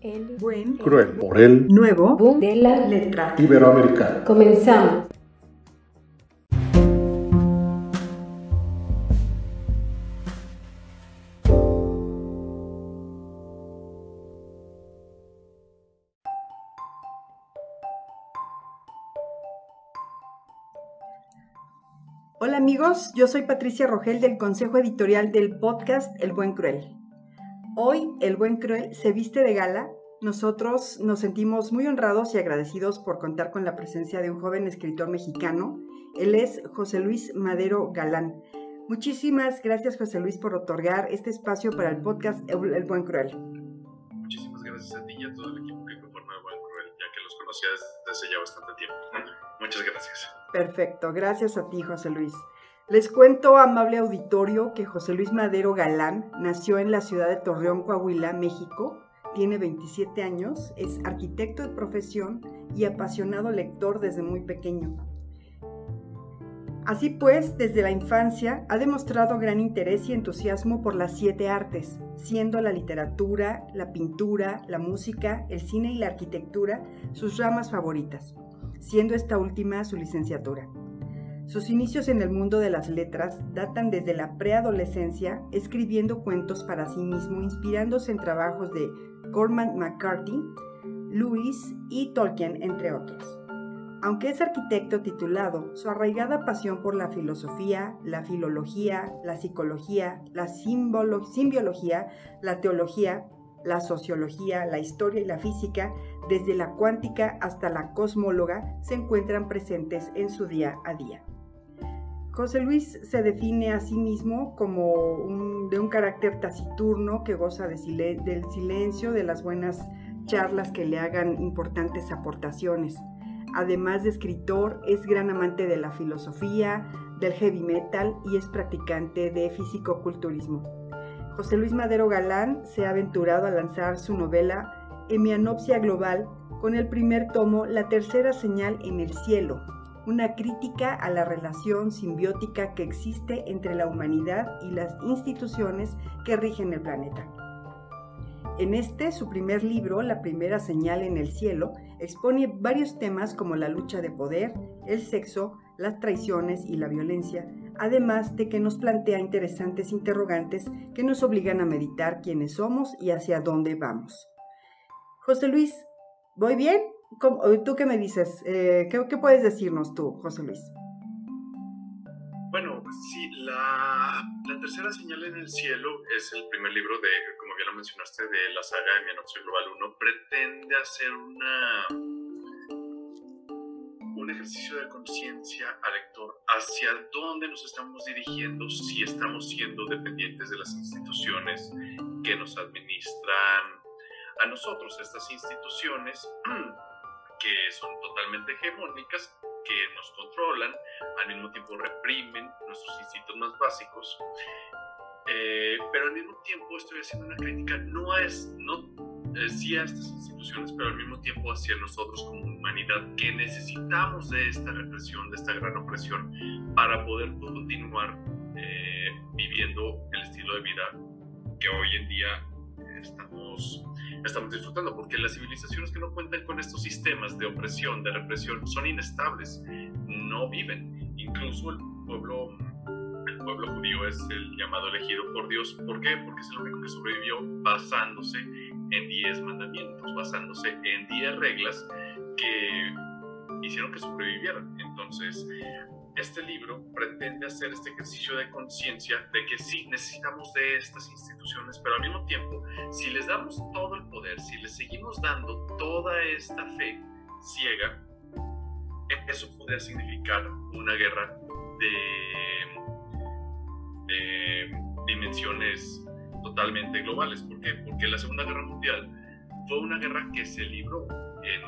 el buen, cruel, por el nuevo boom de la letra iberoamericano. Comenzamos. Hola amigos, yo soy Patricia Rogel del Consejo Editorial del podcast El Buen Cruel. Hoy El Buen Cruel se viste de gala. Nosotros nos sentimos muy honrados y agradecidos por contar con la presencia de un joven escritor mexicano. Él es José Luis Madero Galán. Muchísimas gracias José Luis por otorgar este espacio para el podcast El Buen Cruel. Muchísimas gracias a ti y a todo el equipo que conforma El Buen Cruel, ya que los conocía desde hace ya bastante tiempo. Muchas gracias. Perfecto, gracias a ti José Luis. Les cuento, amable auditorio, que José Luis Madero Galán nació en la ciudad de Torreón, Coahuila, México. Tiene 27 años, es arquitecto de profesión y apasionado lector desde muy pequeño. Así pues, desde la infancia ha demostrado gran interés y entusiasmo por las siete artes, siendo la literatura, la pintura, la música, el cine y la arquitectura sus ramas favoritas, siendo esta última su licenciatura. Sus inicios en el mundo de las letras datan desde la preadolescencia, escribiendo cuentos para sí mismo, inspirándose en trabajos de Cormac McCarthy, Lewis y Tolkien, entre otros. Aunque es arquitecto titulado, su arraigada pasión por la filosofía, la filología, la psicología, la simbiología, la teología, la sociología, la historia y la física, desde la cuántica hasta la cosmóloga, se encuentran presentes en su día a día. José Luis se define a sí mismo como de un carácter taciturno que goza del silencio, de las buenas charlas que le hagan importantes aportaciones. Además de escritor, es gran amante de la filosofía, del heavy metal y es practicante de físico-culturismo. José Luis Madero Galán se ha aventurado a lanzar su novela Hemianopsia Global con el primer tomo La tercera señal en el cielo, una crítica a la relación simbiótica que existe entre la humanidad y las instituciones que rigen el planeta. En este, su primer libro, La primera señal en el cielo, expone varios temas como la lucha de poder, el sexo, las traiciones y la violencia, además de que nos plantea interesantes interrogantes que nos obligan a meditar quiénes somos y hacia dónde vamos. José Luis, ¿voy bien? ¿Tú qué me dices? Eh, ¿qué, puedes decirnos tú, José Luis? Bueno, sí, la, tercera señal en el cielo es el primer libro de, como bien lo mencionaste, de la saga de Mi Global 1. Pretende hacer una, un ejercicio de conciencia al lector hacia dónde nos estamos dirigiendo, si estamos siendo dependientes de las instituciones que nos administran a nosotros, estas instituciones que son totalmente hegemónicas, que nos controlan, al mismo tiempo reprimen nuestros instintos más básicos. Eh, pero al mismo tiempo estoy haciendo una crítica no es no eh, sí a estas instituciones, pero al mismo tiempo hacia nosotros como humanidad que necesitamos de esta represión, de esta gran opresión para poder continuar eh, viviendo el estilo de vida que hoy en día estamos estamos disfrutando, porque las civilizaciones que no cuentan con estos sistemas de opresión, de represión, son inestables, no viven. Incluso el pueblo, el pueblo judío es el llamado elegido por Dios. ¿Por qué? Porque es el único que sobrevivió basándose en 10 mandamientos, basándose en 10 reglas que hicieron que sobrevivieran. Entonces, este libro pretende hacer este ejercicio de conciencia de que sí necesitamos de estas instituciones, pero al mismo tiempo, si les damos todo el poder, si les seguimos dando toda esta fe ciega, eso podría significar una guerra de, dimensiones totalmente globales. ¿Por qué? Porque la Segunda Guerra Mundial fue una guerra que se libró en,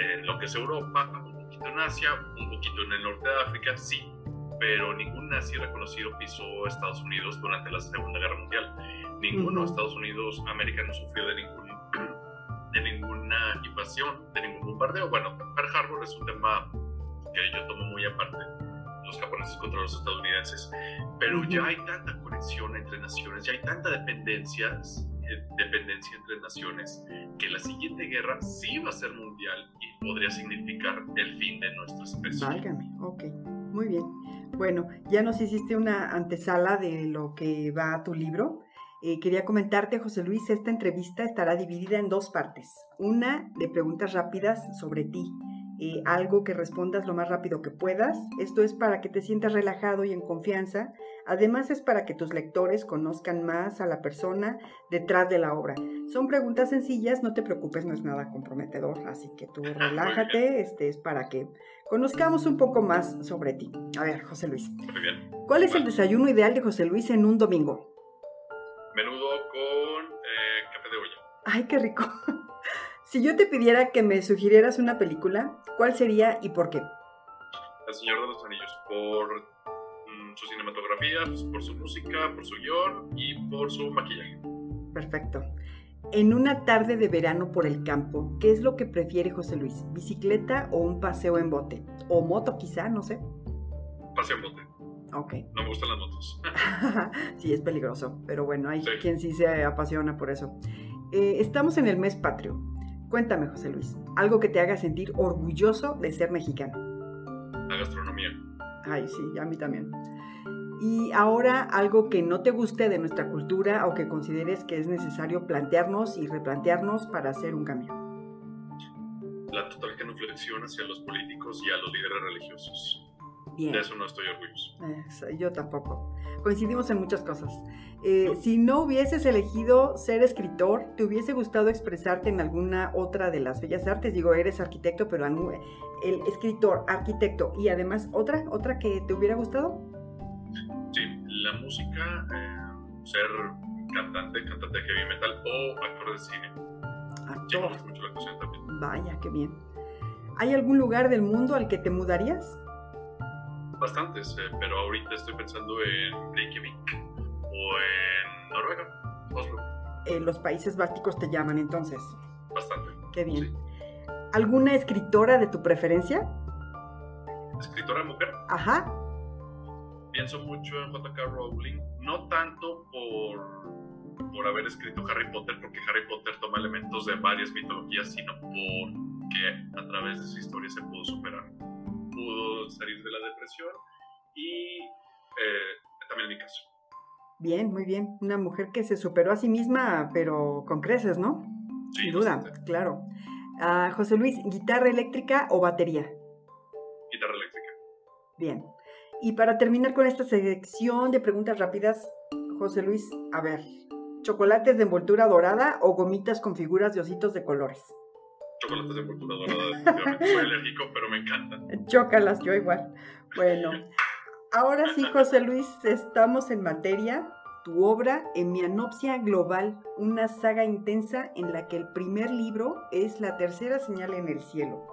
en lo que es Europa, en Asia, un poquito en el norte de África, sí, pero ningún nazi reconocido pisó Estados Unidos durante la Segunda Guerra Mundial. Ninguno, de Estados Unidos, América no sufrió de, ningún, de ninguna invasión, de ningún bombardeo. Bueno, Pearl Harbor es un tema que yo tomo muy aparte, los japoneses contra los estadounidenses, pero ya hay tanta conexión entre naciones, ya hay tanta dependencia dependencia entre naciones, que la siguiente guerra sí va a ser mundial y podría significar el fin de nuestra especie. Válgame, ok, muy bien. Bueno, ya nos hiciste una antesala de lo que va a tu libro. Eh, quería comentarte, José Luis, esta entrevista estará dividida en dos partes. Una de preguntas rápidas sobre ti, eh, algo que respondas lo más rápido que puedas. Esto es para que te sientas relajado y en confianza. Además es para que tus lectores conozcan más a la persona detrás de la obra. Son preguntas sencillas, no te preocupes, no es nada comprometedor, así que tú relájate, este es para que conozcamos un poco más sobre ti. A ver, José Luis. Muy bien. ¿Cuál es el desayuno ideal de José Luis en un domingo? Menudo con eh, café de olla. Ay, qué rico. Si yo te pidiera que me sugirieras una película, ¿cuál sería y por qué? El Señor de los Anillos, por su cinematografía, por su música, por su guion y por su maquillaje. Perfecto. En una tarde de verano por el campo, ¿qué es lo que prefiere José Luis? ¿Bicicleta o un paseo en bote? ¿O moto quizá? No sé. Paseo en bote. Ok. No me gustan las motos. sí, es peligroso, pero bueno, hay quien sí se apasiona por eso. Eh, estamos en el mes patrio. Cuéntame, José Luis, algo que te haga sentir orgulloso de ser mexicano. La gastronomía. Ay, sí, a mí también. Y ahora algo que no te guste de nuestra cultura o que consideres que es necesario plantearnos y replantearnos para hacer un cambio. La total genuflexión hacia los políticos y a los líderes religiosos. De eso no estoy orgulloso. yo tampoco. Coincidimos en muchas cosas. Eh, si no hubieses elegido ser escritor, ¿te hubiese gustado expresarte en alguna otra de las bellas artes? Digo, eres arquitecto, pero el escritor, arquitecto y además otra, otra que te hubiera gustado? Sí, la música, eh, ser cantante, cantante de heavy metal o actor de cine. Actor. mucho la actuación también. Vaya, qué bien. ¿Hay algún lugar del mundo al que te mudarías? bastantes, eh, pero ahorita estoy pensando en Reykjavik o en Noruega, Oslo. Eh, los países bálticos te llaman entonces. Bastante. Qué bien. ¿Alguna escritora de tu preferencia? ¿Escritora mujer? Ajá. Pienso mucho en J.K. Rowling, no tanto por, por haber escrito Harry Potter, porque Harry Potter toma elementos de varias mitologías, sino porque a través de su historia se pudo superar pudo salir de la depresión y eh, también en mi caso. Bien, muy bien. Una mujer que se superó a sí misma, pero con creces, ¿no? Sin duda, claro. Ah, José Luis, ¿guitarra eléctrica o batería? Guitarra eléctrica. Bien. Y para terminar con esta selección de preguntas rápidas, José Luis, a ver, ¿chocolates de envoltura dorada o gomitas con figuras de ositos de colores? chocolates de envoltura dorada, soy alérgico, pero me encantan. Chócalas, yo igual. Bueno, ahora sí, José Luis, estamos en materia. Tu obra, Emianopsia Global, una saga intensa en la que el primer libro es la tercera señal en el cielo.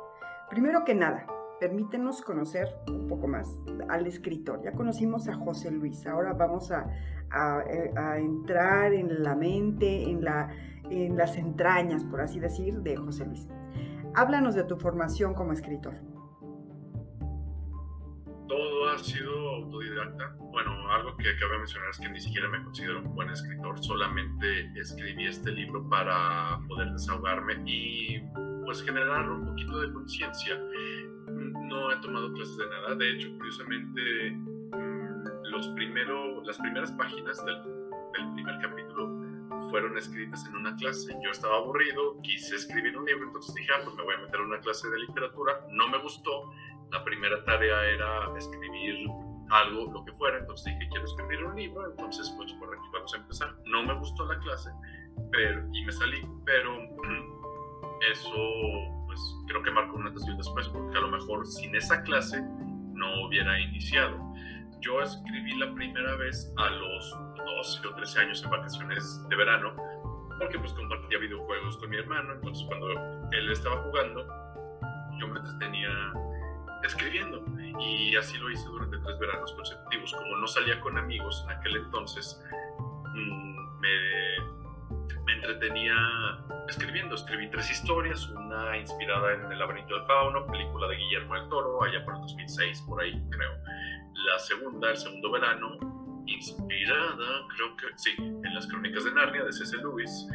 Primero que nada, permítenos conocer un poco más al escritor. Ya conocimos a José Luis, ahora vamos a, a, a entrar en la mente, en la en las entrañas, por así decir, de José Luis. Háblanos de tu formación como escritor. Todo ha sido autodidacta. Bueno, algo que cabe mencionar es que ni siquiera me considero un buen escritor, solamente escribí este libro para poder desahogarme y pues generar un poquito de conciencia. No he tomado clases de nada, de hecho, curiosamente, mm, los primero, las primeras páginas del, del primer capítulo fueron escritas en una clase. Yo estaba aburrido, quise escribir un libro, entonces dije, ah, pues me voy a meter a una clase de literatura. No me gustó. La primera tarea era escribir algo, lo que fuera, entonces dije, quiero escribir un libro, entonces pues por aquí vamos a empezar. No me gustó la clase pero, y me salí, pero eso pues creo que marcó un antes y un después, porque a lo mejor sin esa clase no hubiera iniciado. Yo escribí la primera vez a los 12 o 13 años en vacaciones de verano, porque pues compartía videojuegos con mi hermano, entonces cuando él estaba jugando, yo me entretenía escribiendo y así lo hice durante tres veranos consecutivos. Como no salía con amigos en aquel entonces, mm, me, entretenía escribiendo. Escribí tres historias, una inspirada en El laberinto del fauno, película de Guillermo del Toro, allá por el 2006, por ahí creo. La segunda, el segundo verano, inspirada, creo que sí, en Las Crónicas de Narnia de C.S. Lewis.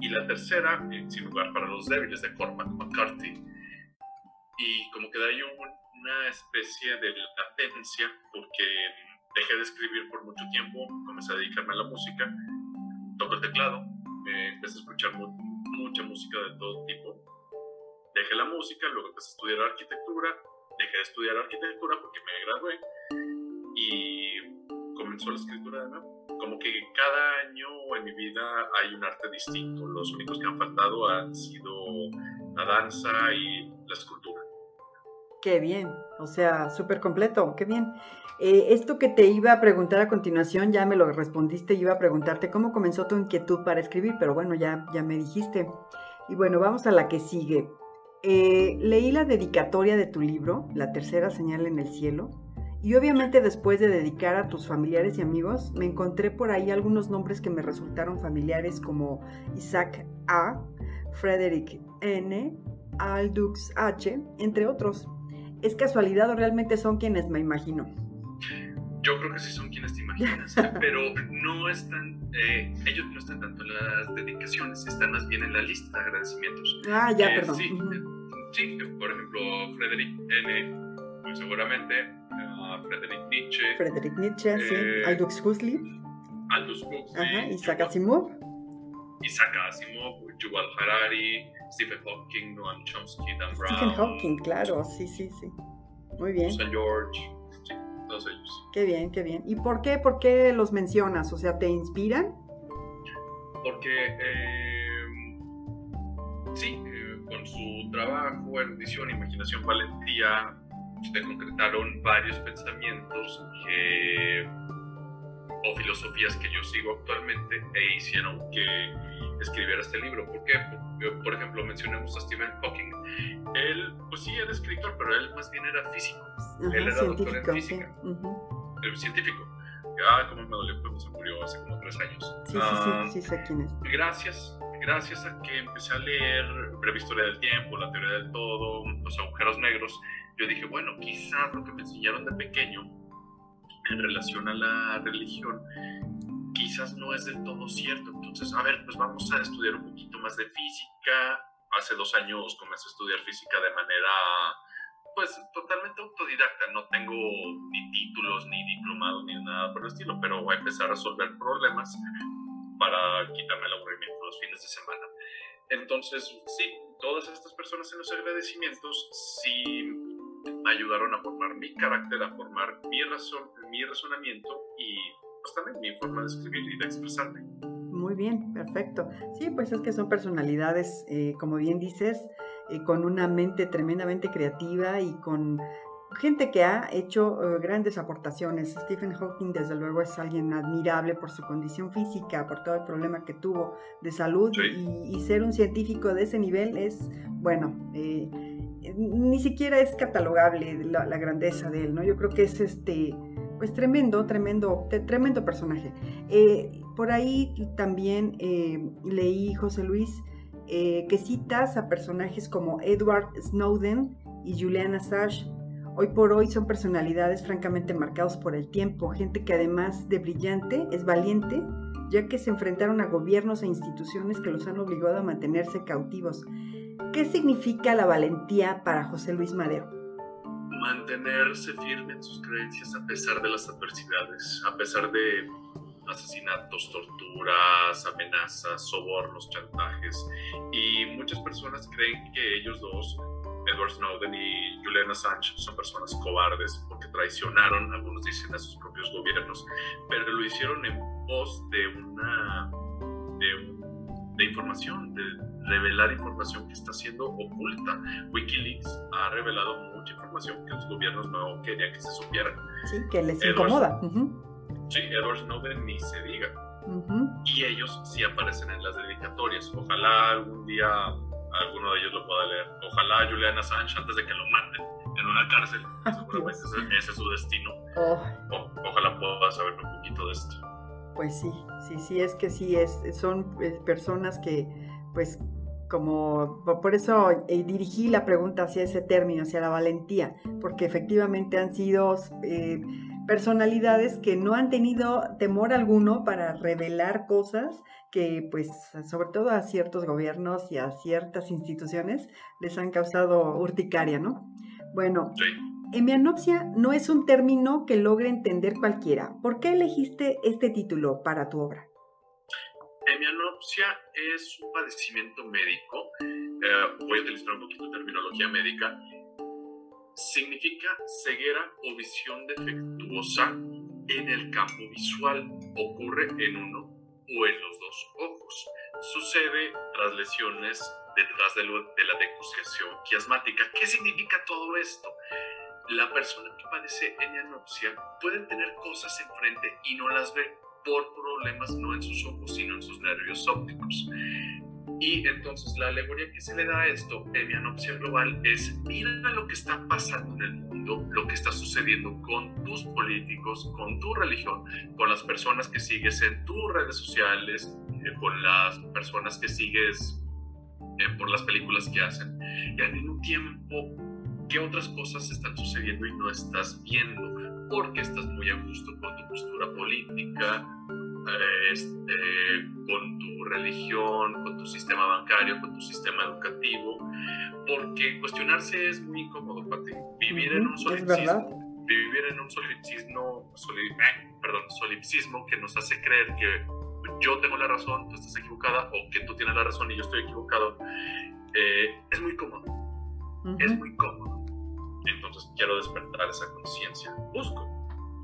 Y la tercera, Sin lugar para los débiles de Cormac McCarthy. Y como que de ahí una especie de latencia porque dejé de escribir por mucho tiempo, comencé a dedicarme a la música, toco el teclado, empecé a escuchar mucha música de todo tipo. Dejé la música, luego empecé a estudiar arquitectura, dejé de estudiar arquitectura porque me gradué y comenzó la escritura de nuevo. Como que cada año en mi vida hay un arte distinto. Los únicos que han faltado han sido la danza y la escultura. Qué bien, o sea, súper completo, qué bien. Eh, esto que te iba a preguntar a continuación, ya me lo respondiste, iba a preguntarte cómo comenzó tu inquietud para escribir, pero bueno, ya, ya me dijiste. Y bueno, vamos a la que sigue. Eh, leí la dedicatoria de tu libro, La tercera señal en el cielo, y obviamente después de dedicar a tus familiares y amigos, me encontré por ahí algunos nombres que me resultaron familiares como Isaac A., Frederick N., Aldux H., entre otros. ¿Es casualidad o realmente son quienes me imagino? Yo creo que sí son quienes te imaginas, pero no están, eh, ellos no están tanto en las dedicaciones, están más bien en la lista de agradecimientos. Ah, ya, perdón. Sí, sí, por ejemplo, Frederick N., muy seguramente, uh, Frederick Nietzsche. Frederick Nietzsche, sí, eh, Aldous Huxley. Aldous Huxley. Ajá, Isaac Asimov. Isaac Asimov, Yuval Harari, Stephen Hawking, Noam Chomsky, Dan Brown. Stephen Hawking, claro, sí, sí, sí. Muy bien. San George, sí, todos ellos. Qué bien, qué bien. ¿Y por qué, por qué los mencionas? O sea, ¿te inspiran? Porque, eh, sí, eh, con su trabajo, erudición, imaginación, valentía, se concretaron varios pensamientos que o filosofías que yo sigo actualmente e hicieron que escribiera este libro. ¿Por qué? por ejemplo, mencionamos a Stephen Hawking. Él, pues sí, era escritor, pero él más bien era físico. él era doctor en física. El científico. Ah, cómo me dolió cuando se murió hace como tres años. Sí, sí, sí, ah, sí, sé quién es. Gracias, gracias a que empecé a leer Breve Historia del Tiempo, La Teoría del Todo, Los Agujeros Negros, yo dije, bueno, quizás lo que me enseñaron de pequeño en relación a la religión quizás no es del todo cierto. Entonces, a ver, pues vamos a estudiar un poquito más de física. Hace dos años comencé a estudiar física de manera, pues, totalmente autodidacta. No tengo ni títulos, ni diplomados, ni nada por el estilo, pero voy a empezar a resolver problemas para quitarme el aburrimiento los fines de semana. Entonces, sí, todas estas personas en los agradecimientos sí ayudaron a formar mi carácter, a formar mi, razón, mi razonamiento y pues también mi forma de escribir y de expresarme. Muy bien, perfecto. Sí, pues es que son personalidades, eh, como bien dices, eh, con una mente tremendamente creativa y con gente que ha hecho eh, grandes aportaciones. Stephen Hawking, desde luego, es alguien admirable por su condición física, por todo el problema que tuvo de salud y, ser un científico de ese nivel es, bueno, ni siquiera es catalogable la, la, grandeza de él, ¿no? Yo creo que es este pues tremendo, tremendo, tremendo personaje. Eh, por ahí también eh, leí, José Luis, eh, que citas a personajes como Edward Snowden y Julian Assange. Hoy por hoy son personalidades francamente marcados por el tiempo, gente que además de brillante es valiente, ya que se enfrentaron a gobiernos e instituciones que los han obligado a mantenerse cautivos. ¿Qué significa la valentía para José Luis Madero? mantenerse firme en sus creencias a pesar de las adversidades, a pesar de asesinatos, torturas, amenazas, sobornos, chantajes. Y muchas personas creen que ellos dos, Edward Snowden y Julian Assange, son personas cobardes porque traicionaron, algunos dicen, a sus propios gobiernos, pero lo hicieron en pos de una de, de información, de revelar información que está siendo oculta. Wikileaks ha revelado mucha información que los gobiernos no querían que se supieran. Sí, que les incomoda. Sí, Edward Snowden ni se diga. Y ellos sí aparecen en las dedicatorias. Ojalá algún día alguno de ellos lo pueda leer. Ojalá Julian Assange antes de que lo maten en una cárcel. Seguramente ese, es su destino. Oh. ojalá pueda saber un poquito de esto. Pues sí, sí, sí, es que sí, es, son eh, personas que pues como por eso eh, dirigí la pregunta hacia ese término, hacia la valentía, porque efectivamente han sido eh, personalidades que no han tenido temor alguno para revelar cosas que, pues, sobre todo a ciertos gobiernos y a ciertas instituciones les han causado urticaria, ¿no? Bueno, hemianopsia no es un término que logre entender cualquiera. ¿Por qué elegiste este título para tu obra? Hemianopsia es un padecimiento médico, eh, voy a utilizar un poquito de terminología médica, significa ceguera o visión defectuosa en el campo visual. Ocurre en uno o en los dos ojos. Sucede tras lesiones detrás de, la decusación quiasmática. ¿Qué significa todo esto? La persona que padece enianopsia puede tener cosas enfrente y no las ve por problemas no en sus ojos, sino en sus nervios ópticos. Y entonces la alegoría que se le da a esto, Emianopsia Global, es mira lo que está pasando en el mundo, lo que está sucediendo con tus políticos, con tu religión, con las personas que sigues en tus redes sociales, eh, con las personas que sigues eh, por las películas que hacen. Y al mismo tiempo, ¿qué otras cosas están sucediendo y no estás viendo? Porque estás muy a gusto con tu postura política, este, con tu religión, con tu sistema bancario, con tu sistema educativo, porque cuestionarse es muy incómodo para ti. Vivir en un solipsismo, vivir en un solipsismo, eh, perdón, solipsismo que nos hace creer que yo tengo la razón, tú estás equivocada, o que tú tienes la razón y yo estoy equivocado, eh, es muy cómodo. Es muy cómodo. Entonces quiero despertar esa conciencia. Busco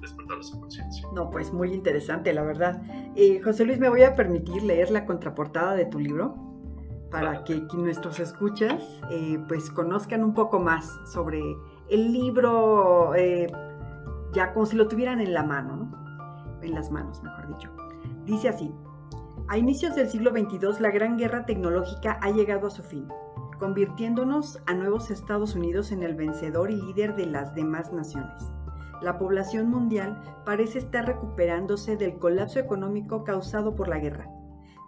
despertar esa conciencia. No, pues muy interesante, la verdad. Eh, José Luis, me voy a permitir leer la contraportada de tu libro para que, nuestros escuchas eh, pues conozcan un poco más sobre el libro, eh, ya como si lo tuvieran en la mano, ¿no? En las manos, mejor dicho. Dice así, a inicios del siglo XXII la gran guerra tecnológica ha llegado a su fin, convirtiéndonos a nuevos Estados Unidos en el vencedor y líder de las demás naciones la población mundial parece estar recuperándose del colapso económico causado por la guerra,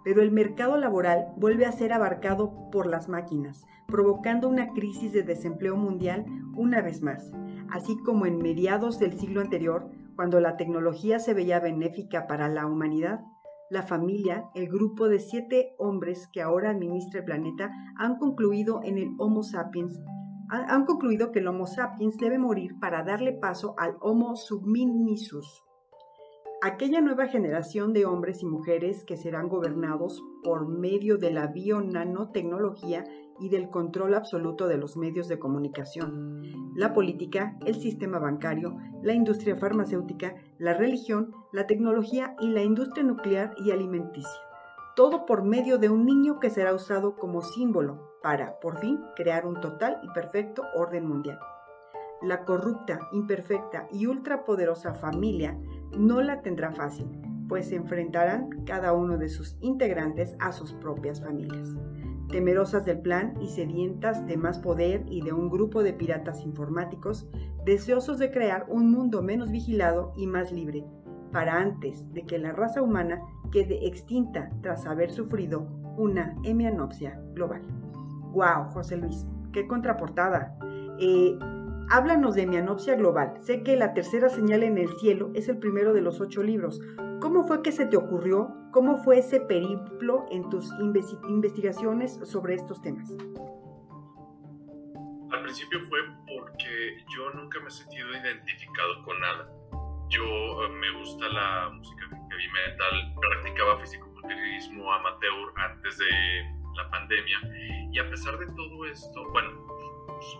pero el mercado laboral vuelve a ser abarcado por las máquinas, provocando una crisis de desempleo mundial una vez más, así como en mediados del siglo anterior, cuando la tecnología se veía benéfica para la humanidad. La familia, el grupo de siete hombres que ahora administra el planeta, han concluido en el Homo sapiens han concluido que el Homo sapiens debe morir para darle paso al Homo subminisus, aquella nueva generación de hombres y mujeres que serán gobernados por medio de la bio-nanotecnología y del control absoluto de los medios de comunicación, la política, el sistema bancario, la industria farmacéutica, la religión, la tecnología y la industria nuclear y alimenticia. Todo por medio de un niño que será usado como símbolo para, por fin, crear un total y perfecto orden mundial. La corrupta, imperfecta y ultrapoderosa familia no la tendrá fácil, pues se enfrentarán cada uno de sus integrantes a sus propias familias. Temerosas del plan y sedientas de más poder y de un grupo de piratas informáticos, deseosos de crear un mundo menos vigilado y más libre, para antes de que la raza humana quede extinta tras haber sufrido una hemianopsia global. ¡Wow, José Luis! ¡Qué contraportada! Eh, háblanos de Mianopsia Global. Sé que La Tercera Señal en el Cielo es el primero de los ocho libros. ¿Cómo fue que se te ocurrió? ¿Cómo fue ese periplo en tus investigaciones sobre estos temas? Al principio fue porque yo nunca me he sentido identificado con nada. Yo eh, me gusta la música heavy metal, practicaba físico-culturismo amateur antes de la pandemia. Y a pesar de todo esto, bueno,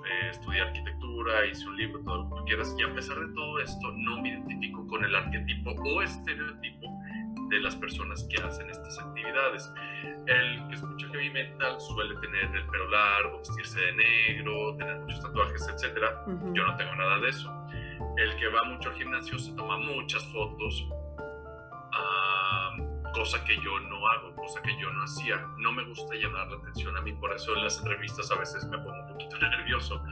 eh, estudié arquitectura, hice un libro, todo lo que tú quieras, y a pesar de todo esto, no me identifico con el arquetipo o estereotipo de las personas que hacen estas actividades. El que escucha heavy metal suele tener el pelo largo, vestirse de negro, tener muchos tatuajes, etc. Yo no tengo nada de eso. El que va mucho al gimnasio se toma muchas fotos, cosa que yo no hago, cosa que yo no hacía. No me gusta llamar la atención a mí, por eso en las entrevistas a veces me pongo un poquito nervioso.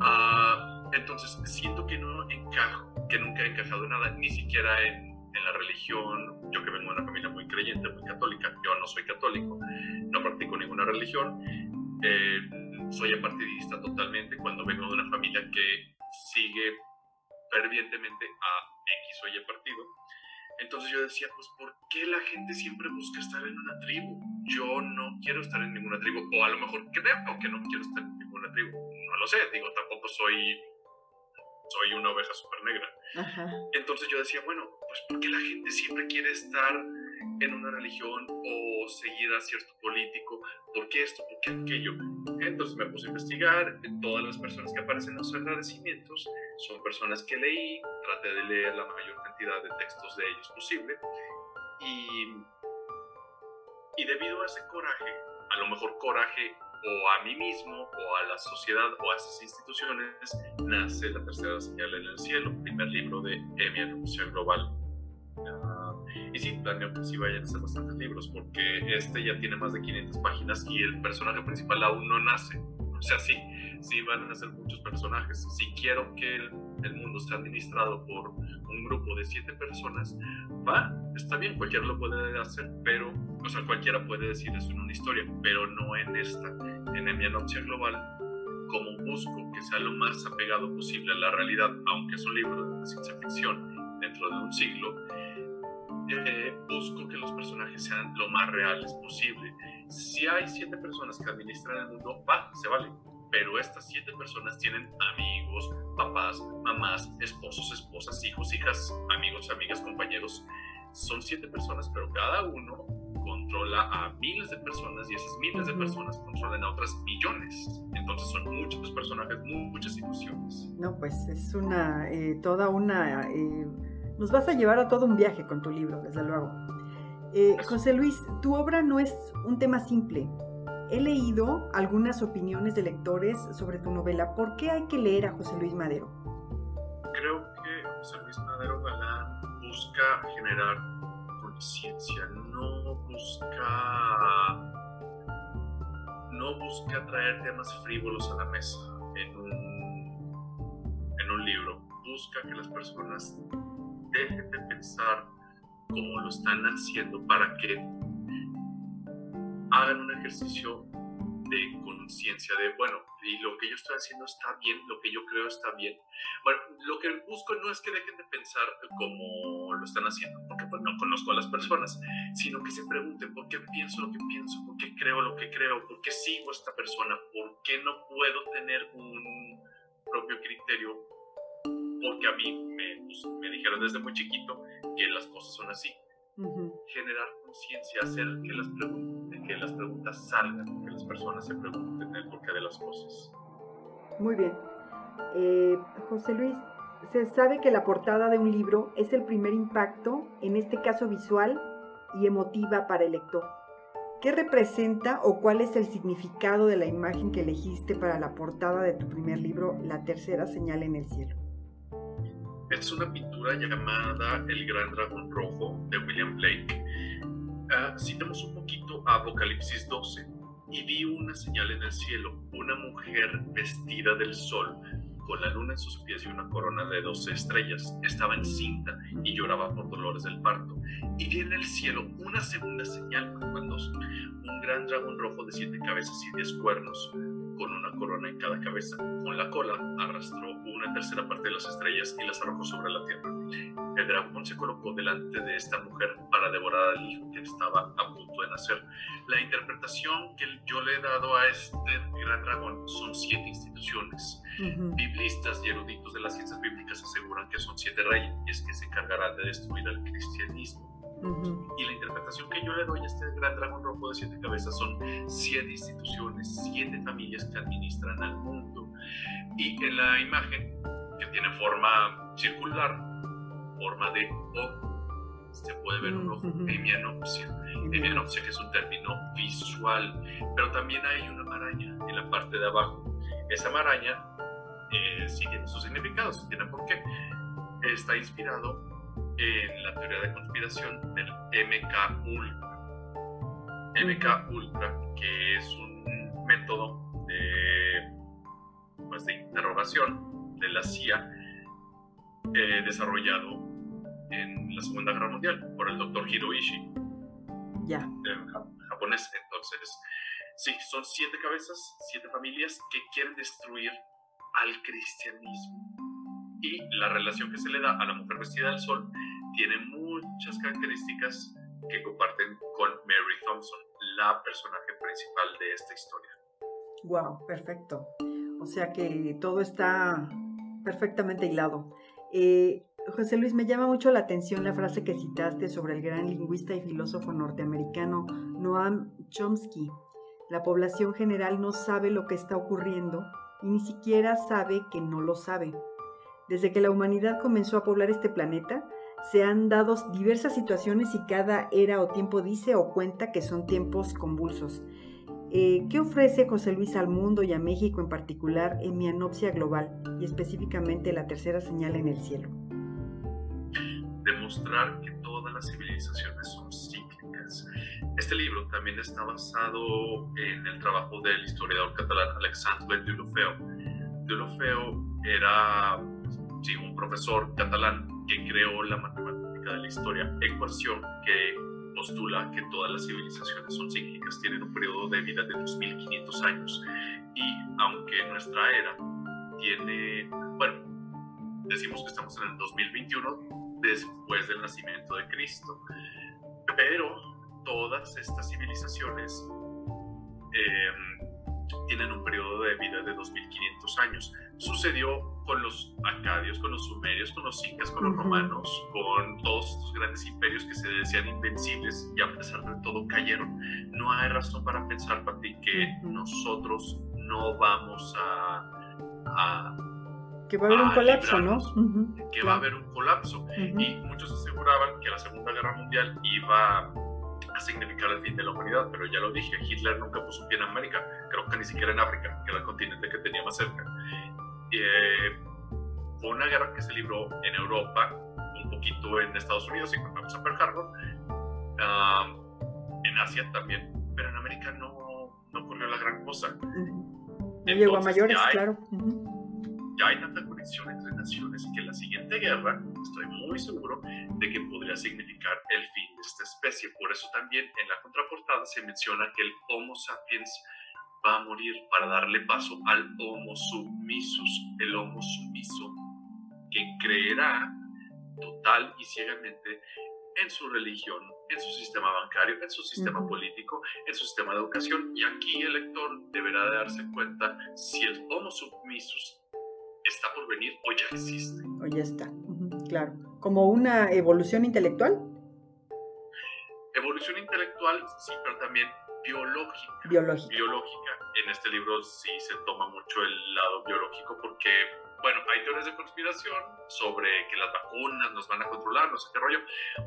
Ah, entonces, siento que no encajo, que nunca he encajado en nada, ni siquiera en, en, la religión. Yo que vengo de una familia muy creyente, muy católica, yo no soy católico, no practico ninguna religión. Eh, soy apartidista totalmente cuando vengo de una familia que sigue fervientemente a X o Y partido. Entonces yo decía, pues, ¿por qué la gente siempre busca estar en una tribu? Yo no quiero estar en ninguna tribu, o a lo mejor creo que no quiero estar en ninguna tribu. No lo sé, digo, tampoco soy, soy una oveja súper negra. Entonces yo decía, bueno, pues, ¿por qué la gente siempre quiere estar en una religión o seguir a cierto político, ¿por qué esto? ¿Por qué aquello? Entonces me puse a investigar, todas las personas que aparecen en los agradecimientos son personas que leí, traté de leer la mayor cantidad de textos de ellos posible y, y debido a ese coraje, a lo mejor coraje o a mí mismo o a la sociedad o a esas instituciones, nace la tercera señal en el cielo, primer libro de Emi Anuncia Global y sí, planeo que sí vayan a ser bastantes libros, porque este ya tiene más de 500 páginas y el personaje principal aún no nace. O sea, sí, sí van a ser muchos personajes. Si quiero que el, el mundo esté administrado por un grupo de siete personas, va, está bien, cualquiera lo puede hacer, pero, o sea, cualquiera puede decir eso en una historia, pero no en esta. En mi anuncio global, como busco que sea lo más apegado posible a la realidad, aunque es un libro de ciencia ficción dentro de un siglo, eh, busco que los personajes sean lo más reales posible. Si hay siete personas que administran el mundo, va, se vale. Pero estas siete personas tienen amigos, papás, mamás, esposos, esposas, hijos, hijas, amigos, amigas, compañeros. Son siete personas, pero cada uno controla a miles de personas y esas miles de personas controlan a otras millones. Entonces son muchos personajes, muchas situaciones. No, pues es una, eh, toda una... Eh nos vas a llevar a todo un viaje con tu libro, desde luego. Eh, José Luis, tu obra no es un tema simple. He leído algunas opiniones de lectores sobre tu novela. ¿Por qué hay que leer a José Luis Madero? Creo que José Luis Madero Galán busca generar conciencia, no busca no busca traer temas frívolos a la mesa en un, en un libro. Busca que las personas dejen de pensar como lo están haciendo para que hagan un ejercicio de conciencia de, bueno, y lo que yo estoy haciendo está bien, lo que yo creo está bien. Bueno, lo que busco no es que dejen de pensar como lo están haciendo, porque pues, no conozco a las personas, sino que se pregunten por qué pienso lo que pienso, por qué creo lo que creo, por qué sigo a esta persona, por qué no puedo tener un propio criterio porque a mí me, pues, me dijeron desde muy chiquito que las cosas son así. Generar conciencia, hacer que las, que las preguntas salgan, que las personas se pregunten el porqué de las cosas. Muy bien. Eh, José Luis, se sabe que la portada de un libro es el primer impacto, en este caso visual y emotiva para el lector. ¿Qué representa o cuál es el significado de la imagen que elegiste para la portada de tu primer libro, La tercera señal en el cielo? Es una pintura llamada El Gran Dragón Rojo de William Blake. Uh, citamos un poquito a Apocalipsis 12 y vi una señal en el cielo, una mujer vestida del sol, con la luna en sus pies y una corona de 12 estrellas. Estaba encinta y lloraba por dolores del parto. Y vi en el cielo una segunda señal, cuando un gran dragón rojo de siete cabezas y diez cuernos, con una corona en cada cabeza. Con la cola arrastró una tercera parte de las estrellas y las arrojó sobre la tierra. El dragón se colocó delante de esta mujer para devorar al hijo que estaba a punto de nacer. La interpretación que yo le he dado a este gran dragón son siete instituciones. Biblistas y eruditos de las ciencias bíblicas aseguran que son siete reyes que se encargarán de destruir al cristianismo. Y la interpretación que yo le doy a este gran dragón rojo de siete cabezas son siete instituciones, siete familias que administran al mundo. Y en la imagen, que tiene forma circular, forma de O, se puede ver un ojo hemianopsia. Hemianopsia que es un término visual, pero también hay una maraña en la parte de abajo. Esa maraña eh, sí tiene su significado, sí tiene por qué. Está inspirado en la teoría de conspiración del MK Ultra. MK Ultra, que es un método de, pues, de interrogación de la CIA eh, desarrollado en la Segunda Guerra Mundial por el doctor Hiroishi, ya. japonés. Entonces, sí, son siete cabezas, siete familias que quieren destruir al cristianismo y la relación que se le da a la mujer vestida del sol tiene muchas características que comparten con Mary Thompson, la personaje principal de esta historia. Wow, perfecto. O sea que todo está perfectamente hilado. Eh, José Luis, me llama mucho la atención la frase que citaste sobre el gran lingüista y filósofo norteamericano Noam Chomsky. La población general no sabe lo que está ocurriendo y ni siquiera sabe que no lo sabe. Desde que la humanidad comenzó a poblar este planeta, se han dado diversas situaciones y cada era o tiempo dice o cuenta que son tiempos convulsos. Eh, ¿Qué ofrece José Luis al mundo y a México en particular en mi anopsia global y específicamente la tercera señal en el cielo? Demostrar que todas las civilizaciones son cíclicas. Este libro también está basado en el trabajo del historiador catalán Alexandre Deulofeu. Deulofeu era un profesor catalán que creó la matemática de la historia, ecuación que postula que todas las civilizaciones son cíclicas, tienen un periodo de vida de 2500 años. Y aunque nuestra era tiene, bueno, decimos que estamos en el 2021 después del nacimiento de Cristo, pero todas estas civilizaciones eh, tienen un periodo de vida de 2500 años. Sucedió con los acadios, con los sumerios, con los incas, con los romanos, con todos estos grandes imperios que se decían invencibles y a pesar de todo cayeron. No hay razón para pensar, Pati, que nosotros no vamos a, que va a haber un colapso, ¿no? que va a haber un colapso. Y muchos aseguraban que la Segunda Guerra Mundial iba a significar el fin de la humanidad, pero ya lo dije, Hitler nunca puso un pie en América, creo que ni siquiera en África, que era el continente que tenía más cerca. Eh, fue una guerra que se libró en Europa, un poquito en Estados Unidos, y contamos a Pearl Harbor, en Asia también, pero en América no, no ocurrió la gran cosa. No llegó a mayores, claro. Ya hay tanta conexión entre naciones que la siguiente guerra, estoy muy seguro de que podría significar el fin esta especie. Por eso también en la contraportada se menciona que el Homo sapiens va a morir para darle paso al Homo submisus, el Homo sumiso, que creerá total y ciegamente en su religión, en su sistema bancario, en su sistema político, en su sistema de educación. Y aquí el lector deberá darse cuenta si el Homo submisus está por venir o ya existe. O ya está, claro. Como una evolución intelectual. Evolución intelectual, sí, pero también biológica. Biológica. Biológica. En este libro sí se toma mucho el lado biológico porque, bueno, hay teorías de conspiración sobre que las vacunas nos van a controlar, no sé qué rollo.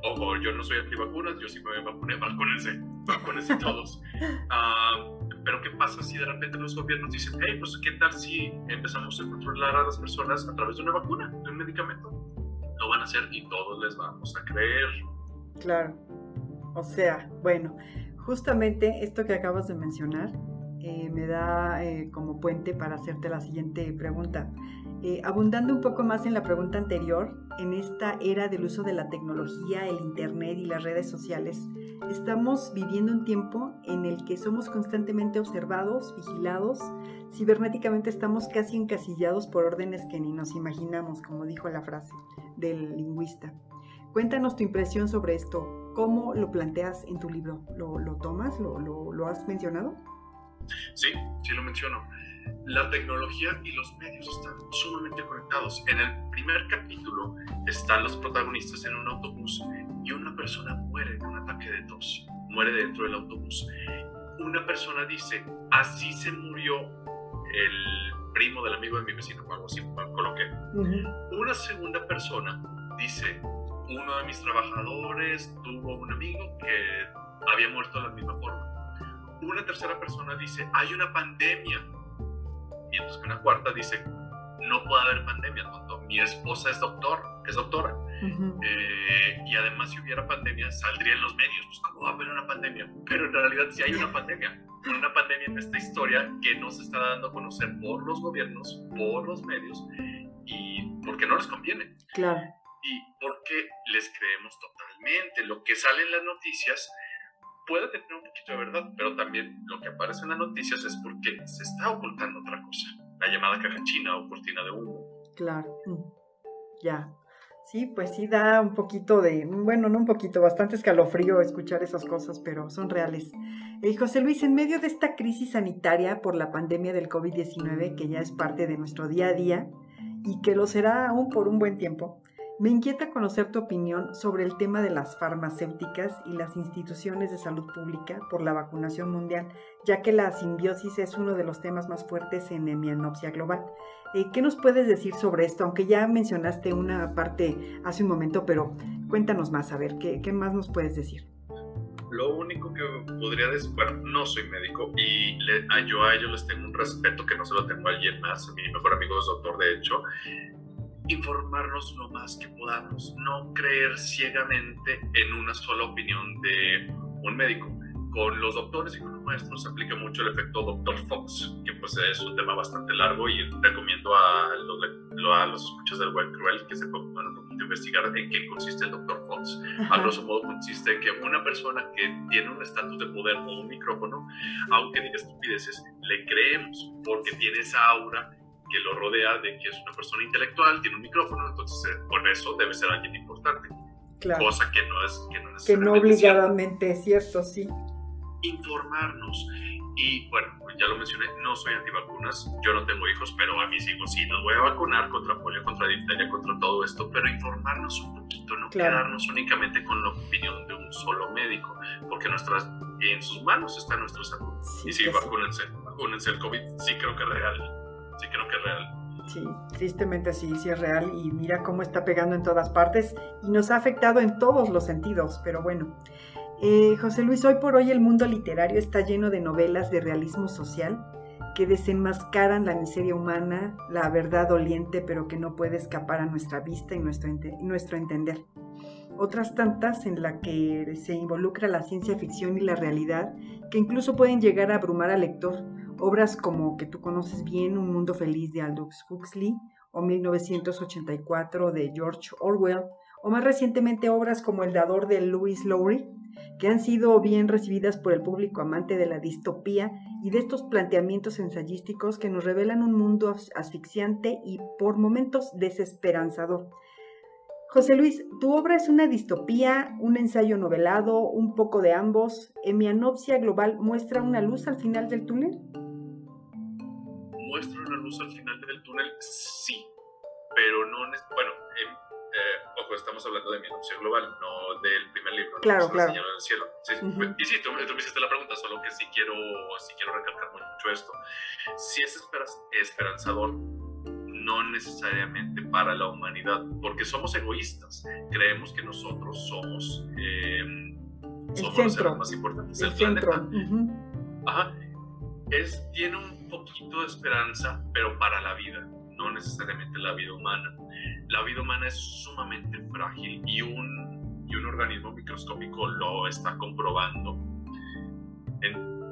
Ojo, yo no soy antivacunas, yo sí me vacuné, vacúnense, vacúnense todos. Ah, pero ¿qué pasa si de repente los gobiernos dicen, hey, pues qué tal si empezamos a controlar a las personas a través de una vacuna, de un medicamento? Lo van a hacer y todos les vamos a creer. Claro. O sea, bueno, justamente esto que acabas de mencionar eh, me da eh, como puente para hacerte la siguiente pregunta. Eh, abundando un poco más en la pregunta anterior, en esta era del uso de la tecnología, el Internet y las redes sociales, estamos viviendo un tiempo en el que somos constantemente observados, vigilados, cibernéticamente estamos casi encasillados por órdenes que ni nos imaginamos, como dijo la frase del lingüista. Cuéntanos tu impresión sobre esto. ¿Cómo lo planteas en tu libro? ¿Lo, tomas? ¿Lo, ¿Lo, lo, has mencionado? Sí, sí lo menciono. La tecnología y los medios están sumamente conectados. En el primer capítulo están los protagonistas en un autobús y una persona muere de un ataque de tos. Muere dentro del autobús. Una persona dice, así se murió el primo del amigo de mi vecino, algo así coloqué. Una segunda persona dice, uno de mis trabajadores tuvo un amigo que había muerto de la misma forma. Una tercera persona dice, hay una pandemia. Mientras que una cuarta dice, no puede haber pandemia, tonto. Mi esposa es doctor, es doctora. eh, y además, si hubiera pandemia, saldría en los medios. Pues, ¿cómo va a haber una pandemia? Pero en realidad sí hay una pandemia. Una pandemia en esta historia que no se está dando a conocer por los gobiernos, por los medios y porque no les conviene. Claro y porque les creemos totalmente. Lo que sale en las noticias puede tener un poquito de verdad, pero también lo que aparece en las noticias es porque se está ocultando otra cosa, la llamada caja china o cortina de humo. Claro. Ya. Sí, pues sí da un poquito de, bueno, no un poquito, bastante escalofrío escuchar esas cosas, pero son reales. Eh, José Luis, en medio de esta crisis sanitaria por la pandemia del COVID-19, que ya es parte de nuestro día a día y que lo será aún por un buen tiempo, me inquieta conocer tu opinión sobre el tema de las farmacéuticas y las instituciones de salud pública por la vacunación mundial, ya que la simbiosis es uno de los temas más fuertes en hemianopsia global. Eh, ¿Qué nos puedes decir sobre esto? Aunque ya mencionaste una parte hace un momento, pero cuéntanos más, a ver, ¿qué, más nos puedes decir? Lo único que podría decir, bueno, no soy médico y yo a ellos les tengo un respeto que no se lo tengo a alguien más. Mi mejor amigo es doctor, de hecho informarnos lo más que podamos, no creer ciegamente en una sola opinión de un médico. Con los doctores y con los maestros se aplica mucho el efecto Dr. Fox, que pues es un tema bastante largo y recomiendo a los, a los escuchas del web cruel que se pongan un poquito a investigar en qué consiste el Dr. Fox. A grosso modo consiste en que una persona que tiene un estatus de poder o un micrófono, aunque diga estupideces, le creemos porque tiene esa aura que lo rodea de que es una persona intelectual, tiene un micrófono, entonces eh, por eso debe ser alguien importante. Claro. Cosa que no es que no, que no obligadamente es cierto, sí. Informarnos. Y bueno, ya lo mencioné, no soy antivacunas, yo no tengo hijos, pero a mis hijos sí los voy a vacunar contra polio, contra difteria, contra todo esto, pero informarnos un poquito, no quedarnos únicamente con la opinión de un solo médico, porque nuestras, en sus manos está nuestra salud. y sí, vacúnense, vacúnense el COVID, sí creo que es real sí creo que es real. Sí, tristemente sí, sí es real y mira cómo está pegando en todas partes y nos ha afectado en todos los sentidos, pero bueno. Eh, José Luis, hoy por hoy el mundo literario está lleno de novelas de realismo social que desenmascaran la miseria humana, la verdad doliente, pero que no puede escapar a nuestra vista y nuestro, nuestro entender. Otras tantas en la que se involucra la ciencia ficción y la realidad, que incluso pueden llegar a abrumar al lector, Obras como que tú conoces bien, Un Mundo Feliz de Aldous Huxley o 1984 de George Orwell, o más recientemente obras como El Dador de Louis Lowry, que han sido bien recibidas por el público amante de la distopía y de estos planteamientos ensayísticos que nos revelan un mundo asfixiante y por momentos desesperanzador. José Luis, tu obra es una distopía, un ensayo novelado, un poco de ambos. ¿Hemianopsia global muestra una luz al final del túnel? Muestra una luz al final del túnel, sí, pero no, bueno, eh, ojo, estamos hablando de mi anuncio global, no del primer libro, claro, claro. del cielo. Y sí, tú, me hiciste la pregunta, solo que sí quiero, sí quiero recalcar mucho esto. Si es esperanzador, no necesariamente para la humanidad, porque somos egoístas, creemos que nosotros somos, eh, somos los más importantes del planeta. Ajá. Es, tiene un poquito de esperanza, pero para la vida, no necesariamente la vida humana. La vida humana es sumamente frágil y un, y un organismo microscópico lo está comprobando.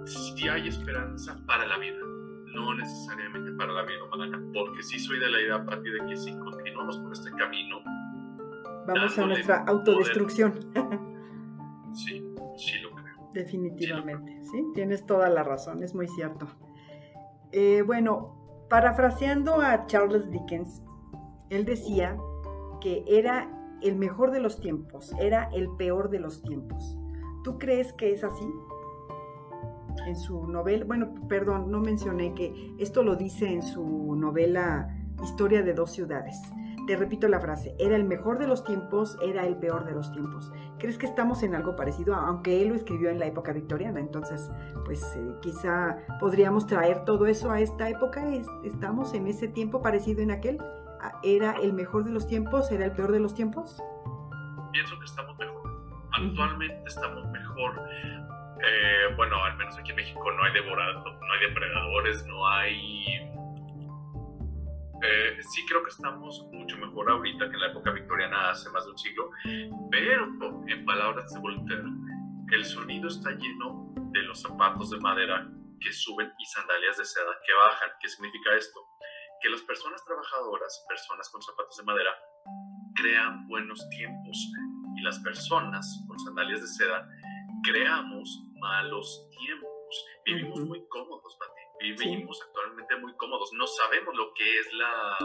Si hay esperanza para la vida, no necesariamente para la vida humana, porque sí soy de la idea, Pati, de que si continuamos por este camino, vamos a nuestra autodestrucción. sí, sí lo. Definitivamente, sí, tienes toda la razón, es muy cierto. Eh, bueno, parafraseando a Charles Dickens, él decía que era el mejor de los tiempos, era el peor de los tiempos. ¿Tú crees que es así? En su novela, bueno, perdón, no mencioné que esto lo dice en su novela Historia de dos ciudades. Te repito la frase, era el mejor de los tiempos, era el peor de los tiempos. ¿Crees que estamos en algo parecido? Aunque él lo escribió en la época victoriana, entonces, pues eh, quizá podríamos traer todo eso a esta época. ¿Estamos en ese tiempo parecido en aquel? Ah, ¿Era el mejor de los tiempos? ¿Era el peor de los tiempos? Pienso que estamos mejor. Actualmente estamos mejor. Eh, bueno, al menos aquí en México no hay, no hay depredadores, no hay eh, sí creo que estamos mucho mejor ahorita que en la época victoriana hace más de un siglo, pero en palabras de Voltaire, el sonido está lleno de los zapatos de madera que suben y sandalias de seda que bajan. ¿Qué significa esto? Que las personas trabajadoras, personas con zapatos de madera, crean buenos tiempos y las personas con sandalias de seda creamos malos tiempos. Vivimos muy cómodos, Pati vivimos actualmente muy cómodos, no sabemos lo que es la,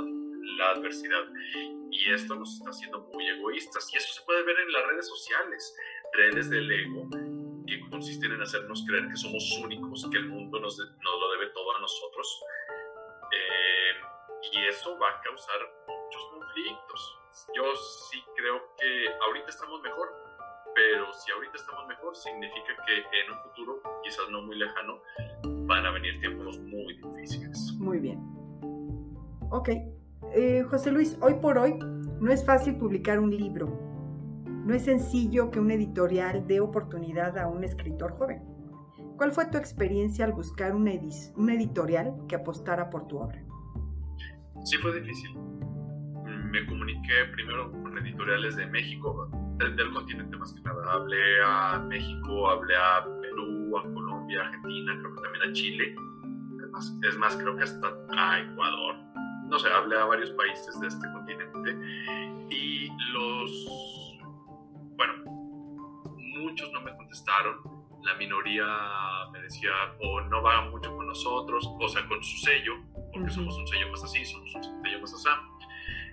la, adversidad. y esto nos está haciendo muy egoístas. Y eso se puede ver en las redes sociales, redes del ego, que consisten en hacernos creer que somos únicos, que el mundo nos, nos lo debe todo a nosotros. Eh, y eso va a causar muchos conflictos. Yo sí creo que ahorita estamos mejor, pero si ahorita estamos mejor, significa que en un futuro, quizás no muy lejano, van a venir tiempos muy difíciles. Muy bien. Ok. Eh, José Luis, hoy por hoy no es fácil publicar un libro. No es sencillo que un editorial dé oportunidad a un escritor joven. ¿Cuál fue tu experiencia al buscar una, editorial que apostara por tu obra? Sí, fue difícil. Me comuniqué primero con editoriales de México, del, continente más que nada. Hablé a México, hablé a Colombia, Argentina, creo que también a Chile. es más creo que hasta a Ecuador no sé, hablé a varios países de este continente y los, bueno, muchos no me contestaron, la minoría me decía o no va mucho con nosotros, o sea, con su sello, porque somos un sello más así, somos un sello más así.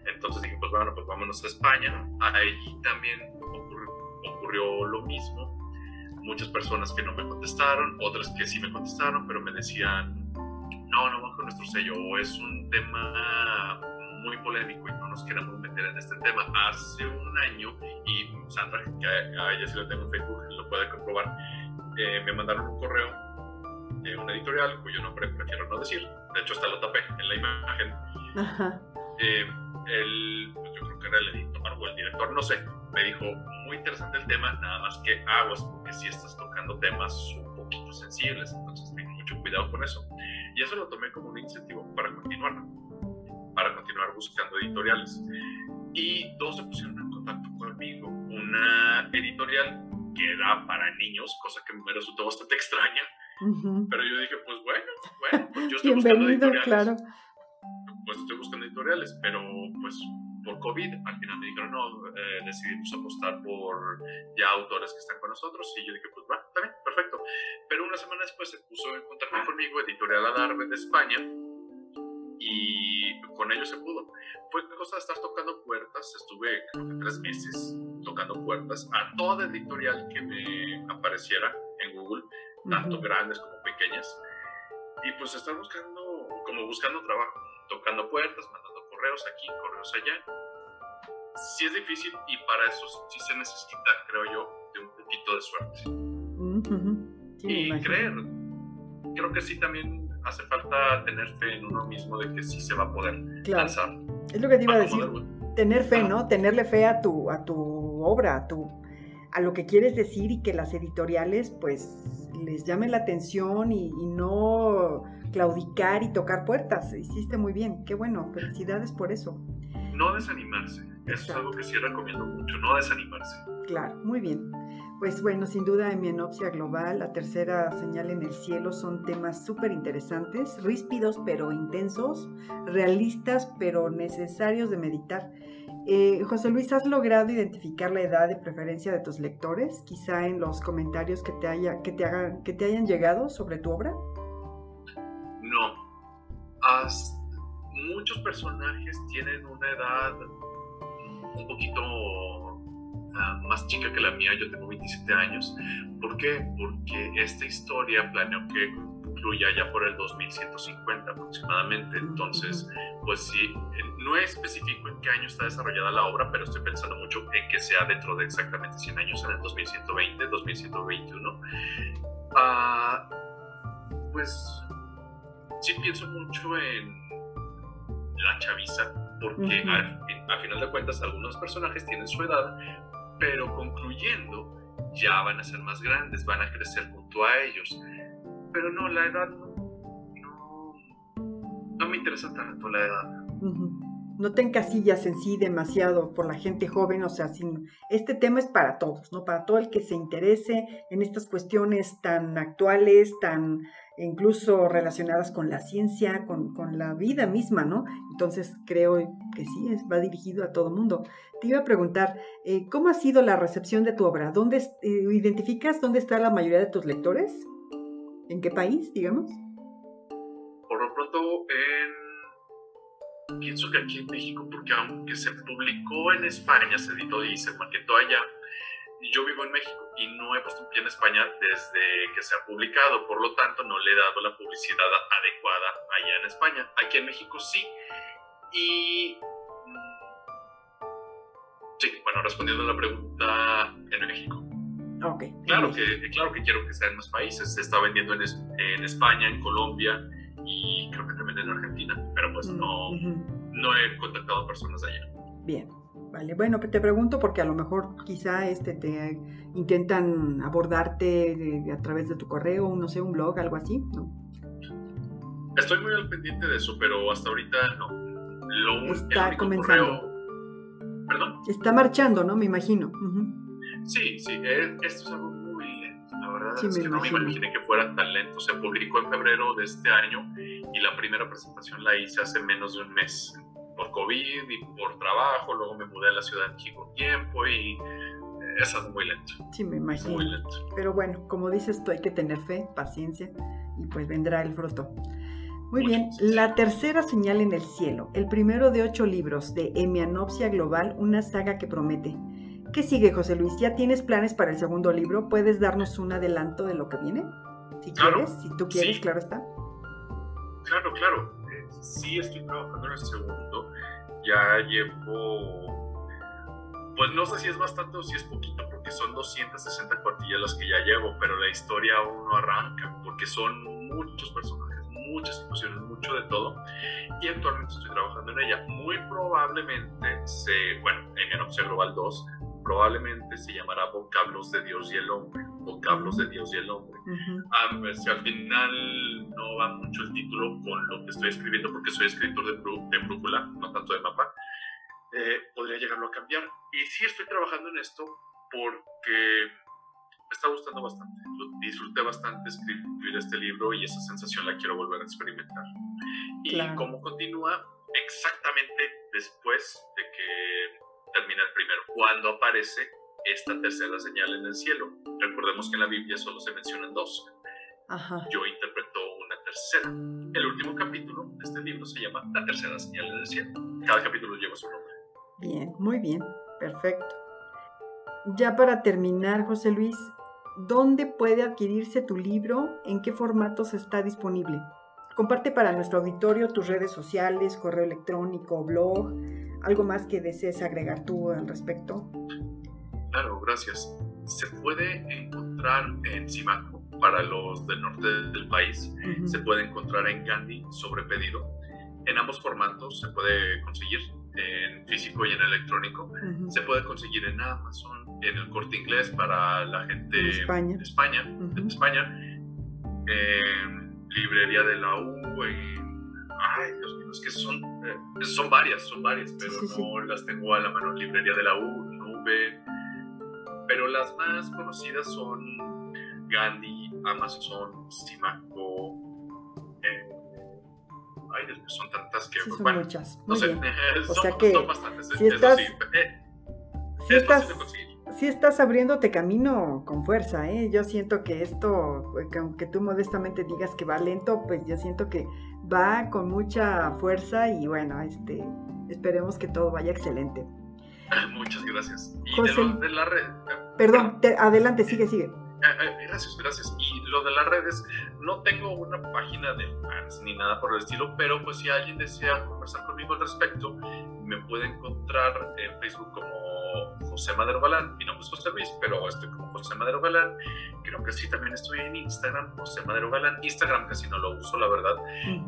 Entonces dije, pues bueno, pues vámonos a España. Ahí también ocurrió lo mismo. Muchas personas que no me contestaron, otras que sí me contestaron, pero me decían, no, no con nuestro sello, o es un tema muy polémico y no nos queremos meter en este tema. Hace un año, y Sandra, que a ella sí lo tengo en Facebook, lo puede comprobar, eh, me mandaron un correo de una editorial cuyo nombre prefiero no decir, de hecho hasta lo tapé en la imagen. Eh, el, pues yo creo que era el editor o el director, no sé, me dijo, muy interesante el tema, nada más que aguas, porque si estás tocando temas un poquito sensibles, entonces ten mucho cuidado con eso. Y eso lo tomé como un incentivo para continuar, para continuar buscando editoriales. Y dos se pusieron en contacto conmigo. Una editorial que era para niños, cosa que me resultó bastante extraña. Pero yo dije, pues bueno, bueno, pues yo estoy buscando editoriales. Claro. Pues estoy buscando editoriales, pero pues por COVID, al final me dijeron, no, eh, decidimos apostar por ya autores que están con nosotros. Y yo dije, pues va, está bien, perfecto. Pero una semana después se puso en contacto conmigo Editorial Adarve de España y con ellos se pudo. Fue cosa de estar tocando puertas, estuve tres meses tocando puertas a toda editorial que me apareciera en Google, tanto grandes como pequeñas. Y pues estar buscando, como buscando trabajo, tocando puertas, mandando correos aquí, correos allá. Sí es difícil y para eso sí se necesita, creo yo, de un poquito de suerte. y creer. Creo que sí también hace falta tener fe en uno mismo de que sí se va a poder lanzar. Es lo que te iba a decir. Tener fe, ¿no? Tenerle fe a tu, a tu obra, a, tu, a lo que quieres decir y que las editoriales pues les llamen la atención y no claudicar y tocar puertas. Hiciste muy bien, qué bueno, felicidades por eso. No desanimarse, eso es algo que sí recomiendo mucho, no desanimarse. Claro, muy bien. Pues bueno, sin duda en mi enopsia global, la tercera señal en el cielo son temas súper interesantes, ríspidos pero intensos, realistas pero necesarios de meditar. Eh, José Luis, ¿has logrado identificar la edad de preferencia de tus lectores? Quizá en los comentarios que te, haya, que te, hagan, que te hayan llegado sobre tu obra. No. muchos personajes tienen una edad un poquito ah, más chica que la mía, yo tengo 27 años. ¿Por qué? Porque esta historia planeo que concluya ya por el 2150 aproximadamente. Entonces, pues sí, no especifico en qué año está desarrollada la obra, pero estoy pensando mucho en que sea dentro de exactamente 100 años, en el 2120, 2121. Ah, pues sí pienso mucho en la chaviza, porque a, final de cuentas algunos personajes tienen su edad, pero concluyendo ya van a ser más grandes, van a crecer junto a ellos. Pero no, la edad no, no, me interesa tanto la edad. No te encasillas en sí demasiado por la gente joven, o sea, sin, este tema es para todos, ¿no? Para todo el que se interese en estas cuestiones tan actuales, tan incluso relacionadas con la ciencia, con, la vida misma, ¿no? Entonces creo que sí, es, va dirigido a todo mundo. Te iba a preguntar, eh, ¿cómo ha sido la recepción de tu obra? ¿Dónde eh, identificas dónde está la mayoría de tus lectores? ¿En qué país, digamos? Por lo pronto, en pienso que aquí en México, porque aunque se publicó en España, se editó y se maquetó allá, yo vivo en México y no he puesto un pie en España desde que se ha publicado, por lo tanto no le he dado la publicidad adecuada allá en España. Aquí en México sí. Y... Mm, sí, bueno, respondiendo a la pregunta, en México. Okay. Claro, que, claro que quiero que sea en más países. Se está vendiendo en, en España, en Colombia y creo que también en Argentina, pero pues no, no he contactado personas allá. Bien. Vale, bueno, te pregunto porque a lo mejor quizá este te intentan abordarte a través de tu correo, no sé, un blog, algo así, ¿no? Estoy muy al pendiente de eso, pero hasta ahorita no. Lo, Está comenzando. ¿Perdón? Está marchando, ¿no? Me imagino. Sí, sí, esto es algo muy lento. La verdad es que no me imaginé que fuera tan lento. Se publicó en febrero de este año y la primera presentación la hice hace menos de un mes por COVID y por trabajo, luego me mudé a la Ciudad de México tiempo y eh, es algo muy lento. Sí, me imagino. Muy lento. Pero bueno, como dices tú, hay que tener fe, paciencia y pues vendrá el fruto. Muy bien, la tercera señal en el cielo, el primero de ocho libros de Hemianopsia Global, una saga que promete. ¿Qué sigue, José Luis? ¿Ya tienes planes para el segundo libro? ¿Puedes darnos un adelanto de lo que viene? Si quieres, si tú quieres, claro está. Claro, claro sí estoy trabajando en el segundo. Ya llevo, pues no sé si es bastante o si es poquito, porque son 260 cuartillas las que ya llevo, pero la historia aún no arranca, porque son muchos personajes, muchas situaciones, mucho de todo. Y actualmente estoy trabajando en ella. Muy probablemente se, bueno, en Enopsia Global 2 probablemente se llamará Vocablos de Dios y el Hombre, Vocablos de Dios y el Hombre. A ver si al final no va mucho el título con lo que estoy escribiendo, porque soy escritor de, de brújula, no tanto de mapa, eh, podría llegarlo a cambiar. Y sí estoy trabajando en esto porque me está gustando bastante. Disfruté bastante escribir este libro y esa sensación la quiero volver a experimentar. Y cómo continúa exactamente después de que termina el primero, cuando aparece esta tercera señal en el cielo. Recordemos que en la Biblia solo se mencionan dos. Yo interpreto una tercera. El último capítulo de este libro se llama La tercera señal en el cielo. Cada capítulo lleva su nombre. Bien, muy bien, perfecto. Ya para terminar, José Luis, ¿dónde puede adquirirse tu libro? ¿En qué formatos está disponible? Comparte para nuestro auditorio tus redes sociales, correo electrónico, blog, ¿Algo más que desees agregar tú al respecto? Claro, gracias. Se puede encontrar en Simaco para los del norte del país. Se puede encontrar en Gandhi sobre pedido. En ambos formatos se puede conseguir en físico y en electrónico. Se puede conseguir en Amazon, en el corte inglés para la gente de España, España, España en librería de la U, en ay, Dios mío, es que son, eh, son varias, son varias, pero no las tengo a la mano. Librería de la U, Nube, pero las más conocidas son Gandhi, Amazon, Simaco. Eh, ay, son tantas que. son muchas. no sé, o son, sea que son bastantes. Si estás, sí, eh, si estás, sí estás abriéndote camino con fuerza, ¿eh? Yo siento que esto, aunque tú modestamente digas que va lento, pues yo siento que va con mucha fuerza y bueno, este, esperemos que todo vaya excelente. Muchas gracias. Y de, la red. Perdón, adelante, sigue, sigue. Gracias, gracias. Y lo de las redes, no tengo una página de fans ni nada por el estilo, pero pues si alguien desea conversar conmigo al respecto, me puede encontrar en Facebook como José Madero Galán. Mi nombre es José Luis, pero estoy como José Madero Galán. Creo que sí, también estoy en Instagram, José Madero Galán. Instagram casi no lo uso, la verdad.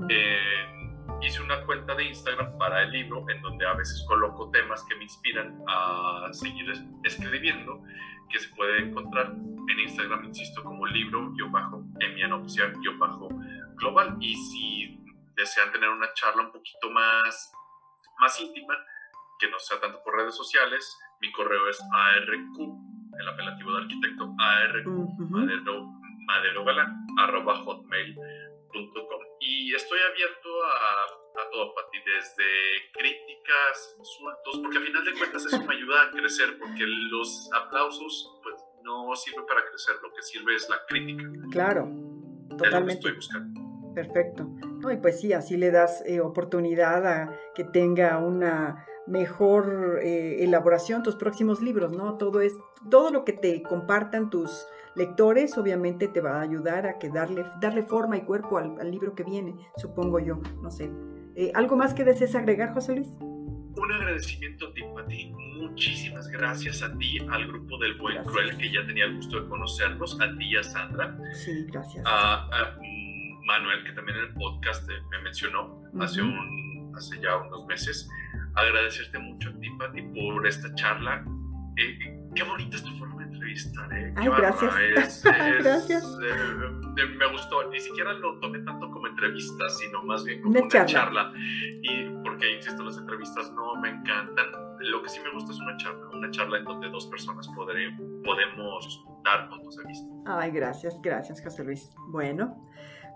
Eh, hice una cuenta de Instagram para el libro en donde a veces coloco temas que me inspiran a seguir escribiendo, que se puede encontrar en Instagram, insisto, como libro, yo bajo, emianopsia, yo bajo, global. Y si desean tener una charla un poquito más, más íntima, que no sea tanto por redes sociales, mi correo es arq, el apelativo de arquitecto, arq, madero, madero arroba hotmail.com. Y estoy abierto a, a todo, Pati, desde críticas, insultos, porque al final de cuentas eso me ayuda a crecer, porque los aplausos pues, no sirven para crecer, lo que sirve es la crítica. Claro, totalmente. estoy buscando. Perfecto. No, y pues sí, así le das eh, oportunidad a que tenga una mejor eh, elaboración tus próximos libros, ¿no? Todo es, todo lo que te compartan tus lectores, obviamente te va a ayudar a que darle, darle forma y cuerpo al, libro que viene, supongo yo, no sé. Eh, ¿Algo más que desees agregar, José Luis? Un agradecimiento a ti, Muchísimas gracias a ti, al grupo del Buen Cruel, que ya tenía el gusto de conocernos, a ti y a Sandra. Sí, gracias. A, Manuel, que también en el podcast me mencionó hace, un, hace ya unos meses agradecerte mucho a ti, Pati, por esta charla. Eh, qué bonita es tu forma de entrevistar, ¿eh? Ay, gracias. gracias. Eh, me gustó, ni siquiera lo tomé tanto como entrevista, sino más bien como una, charla. Y porque, insisto, las entrevistas no me encantan. Lo que sí me gusta es una charla, una charla en donde dos personas podré, podemos dar puntos de vista. Ay, gracias, gracias, José Luis. Bueno.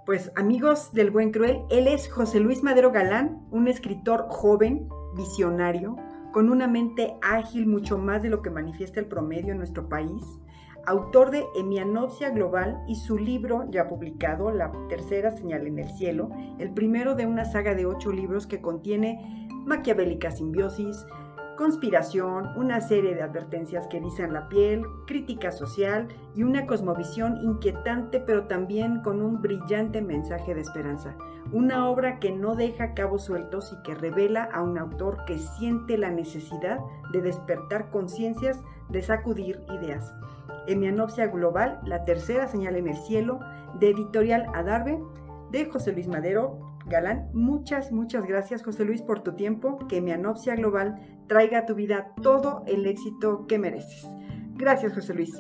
Pues amigos del Buen Cruel, él es José Luis Madero Galán, un escritor joven, visionario, con una mente ágil mucho más de lo que manifiesta el promedio en nuestro país, autor de Emianopsia Global y su libro ya publicado, La tercera señal en el cielo, el primero de una saga de ocho libros que contiene maquiavélica simbiosis, conspiración, una serie de advertencias que erizan la piel, crítica social y una cosmovisión inquietante pero también con un brillante mensaje de esperanza. Una obra que no deja cabos sueltos y que revela a un autor que siente la necesidad de despertar conciencias, de sacudir ideas. Emianopsia Global, la tercera señal en el cielo, de editorial Adarve, de José Luis Madero, Galán, muchas, muchas gracias José Luis por tu tiempo, que mi anopsia global traiga a tu vida todo el éxito que mereces. Gracias José Luis.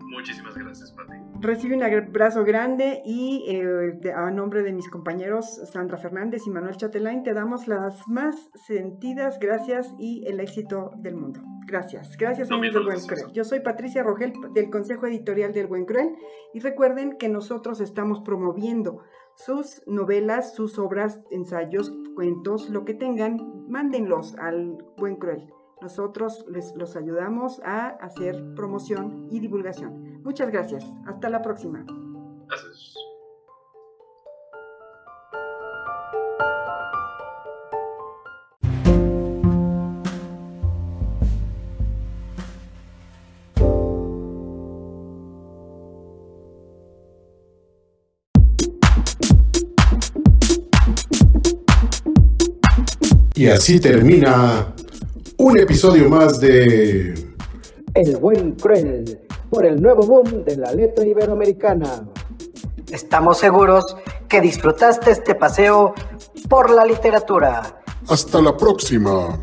Muchísimas gracias, Pati. Recibe un abrazo grande y eh, a nombre de mis compañeros Sandra Fernández y Manuel Chatelain te damos las más sentidas gracias y el éxito del mundo. Gracias, gracias amigos del Buen Cruel. Yo soy Patricia Rogel del Consejo Editorial del Buen Cruel y recuerden que nosotros estamos promoviendo sus novelas, sus obras, ensayos, cuentos, lo que tengan, mándenlos al Buen Cruel. Nosotros les los ayudamos a hacer promoción y divulgación. Muchas gracias. Hasta la próxima. Gracias. Y así termina un episodio más de El buen cruel por el nuevo boom de la letra iberoamericana. Estamos seguros que disfrutaste este paseo por la literatura. Hasta la próxima.